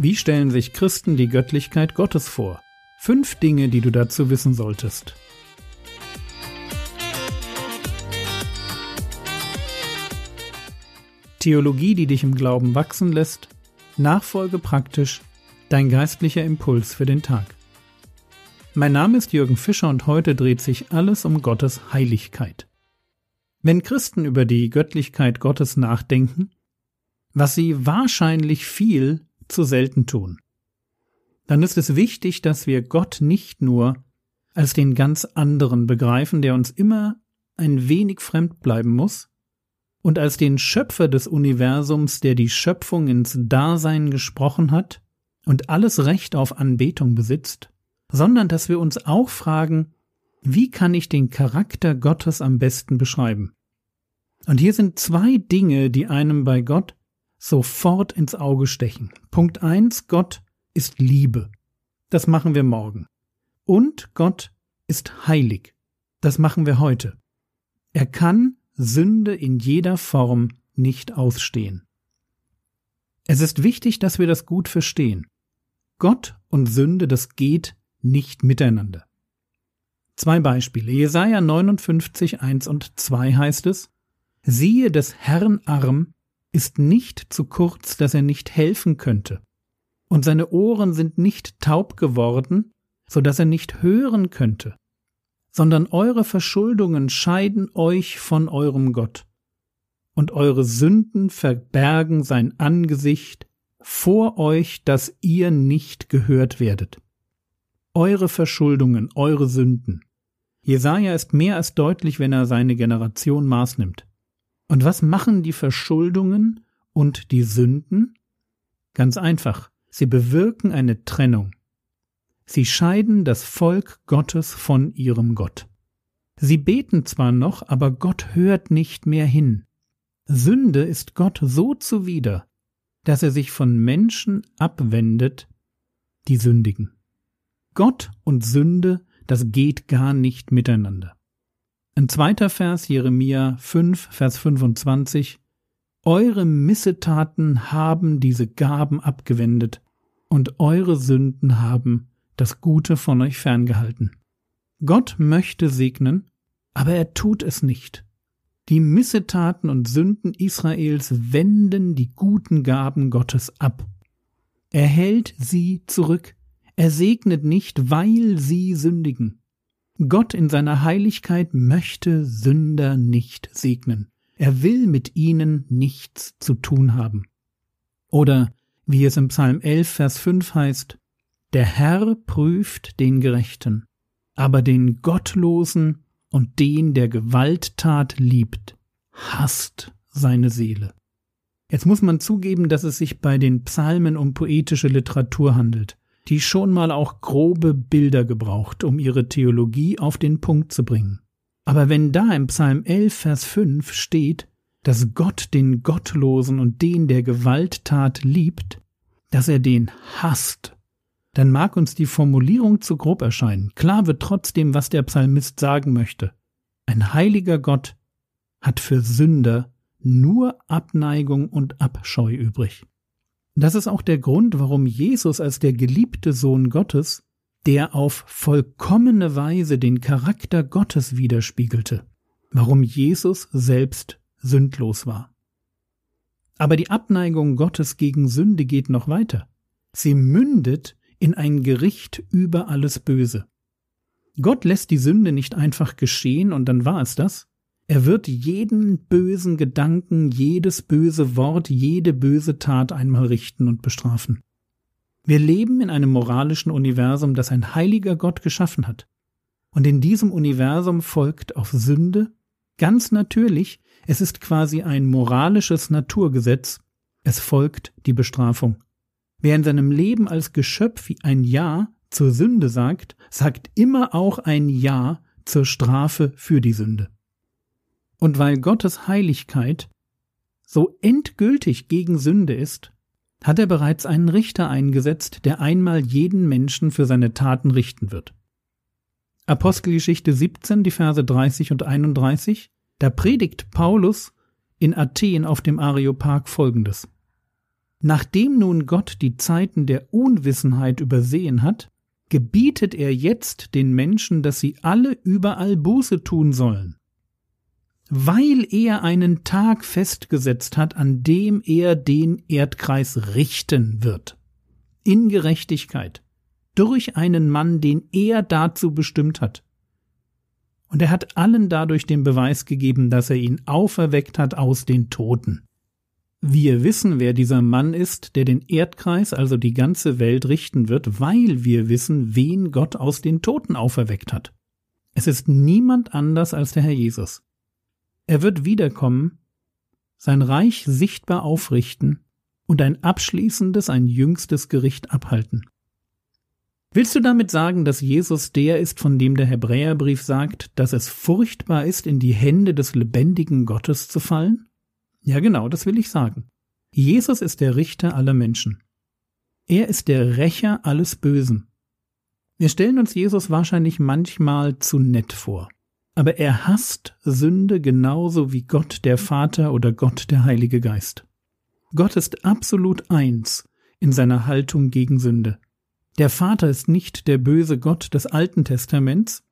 Wie stellen sich Christen die Göttlichkeit Gottes vor? Fünf Dinge, die du dazu wissen solltest. Theologie, die dich im Glauben wachsen lässt, Nachfolge praktisch, dein geistlicher Impuls für den Tag. Mein Name ist Jürgen Fischer und heute dreht sich alles um Gottes Heiligkeit. Wenn Christen über die Göttlichkeit Gottes nachdenken, was sie wahrscheinlich viel zu selten tun. Dann ist es wichtig, dass wir Gott nicht nur als den ganz anderen begreifen, der uns immer ein wenig fremd bleiben muss, und als den Schöpfer des Universums, der die Schöpfung ins Dasein gesprochen hat und alles Recht auf Anbetung besitzt, sondern dass wir uns auch fragen, wie kann ich den Charakter Gottes am besten beschreiben? Und hier sind zwei Dinge, die einem bei Gott sofort ins Auge stechen. Punkt eins: Gott ist Liebe. Das machen wir morgen. Und Gott ist heilig. Das machen wir heute. Er kann Sünde in jeder Form nicht ausstehen. Es ist wichtig, dass wir das gut verstehen. Gott und Sünde, das geht nicht miteinander. Zwei Beispiele. Jesaja 59, 1 und 2 heißt es, Siehe des Herrn Arm ist nicht zu kurz, dass er nicht helfen könnte, und seine Ohren sind nicht taub geworden, so dass er nicht hören könnte, sondern eure Verschuldungen scheiden euch von eurem Gott, und eure Sünden verbergen sein Angesicht vor euch, dass ihr nicht gehört werdet. Eure Verschuldungen, eure Sünden. Jesaja ist mehr als deutlich, wenn er seine Generation maßnimmt. Und was machen die Verschuldungen und die Sünden? Ganz einfach, sie bewirken eine Trennung. Sie scheiden das Volk Gottes von ihrem Gott. Sie beten zwar noch, aber Gott hört nicht mehr hin. Sünde ist Gott so zuwider, dass er sich von Menschen abwendet, die sündigen. Gott und Sünde, das geht gar nicht miteinander. Ein zweiter Vers, Jeremia 5, Vers 25. Eure Missetaten haben diese Gaben abgewendet und eure Sünden haben das Gute von euch ferngehalten. Gott möchte segnen, aber er tut es nicht. Die Missetaten und Sünden Israels wenden die guten Gaben Gottes ab. Er hält sie zurück. Er segnet nicht, weil sie sündigen. Gott in seiner Heiligkeit möchte Sünder nicht segnen. Er will mit ihnen nichts zu tun haben. Oder wie es im Psalm 11, Vers 5 heißt, der Herr prüft den Gerechten, aber den Gottlosen und den, der Gewalttat liebt, hasst seine Seele. Jetzt muss man zugeben, dass es sich bei den Psalmen um poetische Literatur handelt die schon mal auch grobe Bilder gebraucht, um ihre Theologie auf den Punkt zu bringen. Aber wenn da im Psalm 11, Vers 5 steht, dass Gott den Gottlosen und den der Gewalttat liebt, dass er den hasst, dann mag uns die Formulierung zu grob erscheinen. Klar wird trotzdem, was der Psalmist sagen möchte. Ein heiliger Gott hat für Sünder nur Abneigung und Abscheu übrig. Das ist auch der Grund, warum Jesus als der geliebte Sohn Gottes, der auf vollkommene Weise den Charakter Gottes widerspiegelte, warum Jesus selbst sündlos war. Aber die Abneigung Gottes gegen Sünde geht noch weiter. Sie mündet in ein Gericht über alles Böse. Gott lässt die Sünde nicht einfach geschehen und dann war es das, er wird jeden bösen Gedanken, jedes böse Wort, jede böse Tat einmal richten und bestrafen. Wir leben in einem moralischen Universum, das ein heiliger Gott geschaffen hat. Und in diesem Universum folgt auf Sünde ganz natürlich, es ist quasi ein moralisches Naturgesetz, es folgt die Bestrafung. Wer in seinem Leben als Geschöpf ein Ja zur Sünde sagt, sagt immer auch ein Ja zur Strafe für die Sünde. Und weil Gottes Heiligkeit so endgültig gegen Sünde ist, hat er bereits einen Richter eingesetzt, der einmal jeden Menschen für seine Taten richten wird. Apostelgeschichte 17, die Verse 30 und 31, da predigt Paulus in Athen auf dem Areopag folgendes. Nachdem nun Gott die Zeiten der Unwissenheit übersehen hat, gebietet er jetzt den Menschen, dass sie alle überall Buße tun sollen. Weil er einen Tag festgesetzt hat, an dem er den Erdkreis richten wird. In Gerechtigkeit. Durch einen Mann, den er dazu bestimmt hat. Und er hat allen dadurch den Beweis gegeben, dass er ihn auferweckt hat aus den Toten. Wir wissen, wer dieser Mann ist, der den Erdkreis, also die ganze Welt richten wird, weil wir wissen, wen Gott aus den Toten auferweckt hat. Es ist niemand anders als der Herr Jesus. Er wird wiederkommen, sein Reich sichtbar aufrichten und ein abschließendes, ein jüngstes Gericht abhalten. Willst du damit sagen, dass Jesus der ist, von dem der Hebräerbrief sagt, dass es furchtbar ist, in die Hände des lebendigen Gottes zu fallen? Ja, genau, das will ich sagen. Jesus ist der Richter aller Menschen. Er ist der Rächer alles Bösen. Wir stellen uns Jesus wahrscheinlich manchmal zu nett vor. Aber er hasst Sünde genauso wie Gott der Vater oder Gott der Heilige Geist. Gott ist absolut eins in seiner Haltung gegen Sünde. Der Vater ist nicht der böse Gott des Alten Testaments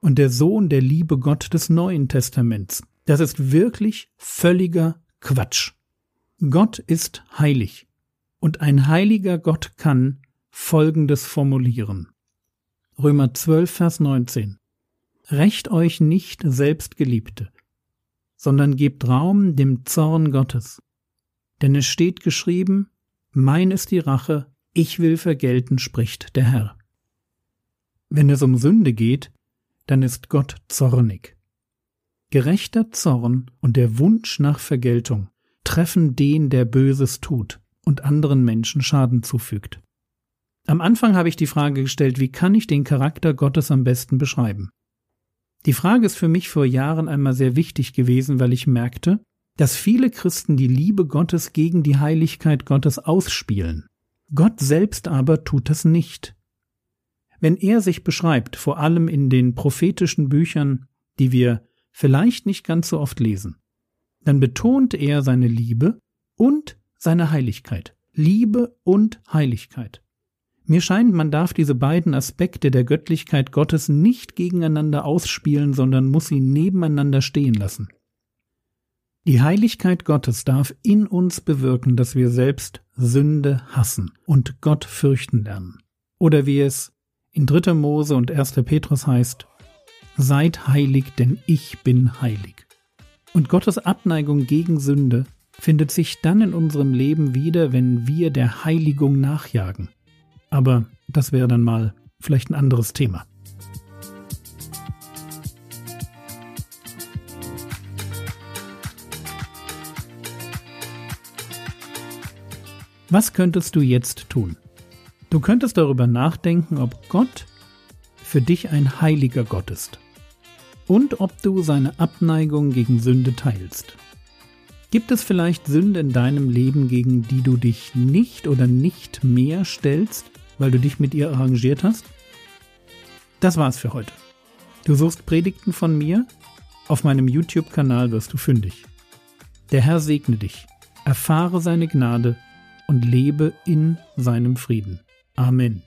und der Sohn der liebe Gott des Neuen Testaments. Das ist wirklich völliger Quatsch. Gott ist heilig. Und ein heiliger Gott kann Folgendes formulieren. Römer 12, Vers 19. Recht euch nicht selbst Geliebte, sondern gebt Raum dem Zorn Gottes. Denn es steht geschrieben, mein ist die Rache, ich will vergelten, spricht der Herr. Wenn es um Sünde geht, dann ist Gott zornig. Gerechter Zorn und der Wunsch nach Vergeltung treffen den, der Böses tut und anderen Menschen Schaden zufügt. Am Anfang habe ich die Frage gestellt, wie kann ich den Charakter Gottes am besten beschreiben? Die Frage ist für mich vor Jahren einmal sehr wichtig gewesen, weil ich merkte, dass viele Christen die Liebe Gottes gegen die Heiligkeit Gottes ausspielen. Gott selbst aber tut das nicht. Wenn er sich beschreibt, vor allem in den prophetischen Büchern, die wir vielleicht nicht ganz so oft lesen, dann betont er seine Liebe und seine Heiligkeit. Liebe und Heiligkeit. Mir scheint, man darf diese beiden Aspekte der Göttlichkeit Gottes nicht gegeneinander ausspielen, sondern muss sie nebeneinander stehen lassen. Die Heiligkeit Gottes darf in uns bewirken, dass wir selbst Sünde hassen und Gott fürchten lernen. Oder wie es in 3. Mose und 1. Petrus heißt, Seid heilig, denn ich bin heilig. Und Gottes Abneigung gegen Sünde findet sich dann in unserem Leben wieder, wenn wir der Heiligung nachjagen. Aber das wäre dann mal vielleicht ein anderes Thema. Was könntest du jetzt tun? Du könntest darüber nachdenken, ob Gott für dich ein heiliger Gott ist und ob du seine Abneigung gegen Sünde teilst. Gibt es vielleicht Sünde in deinem Leben, gegen die du dich nicht oder nicht mehr stellst, weil du dich mit ihr arrangiert hast? Das war's für heute. Du suchst Predigten von mir? Auf meinem YouTube-Kanal wirst du fündig. Der Herr segne dich, erfahre seine Gnade und lebe in seinem Frieden. Amen.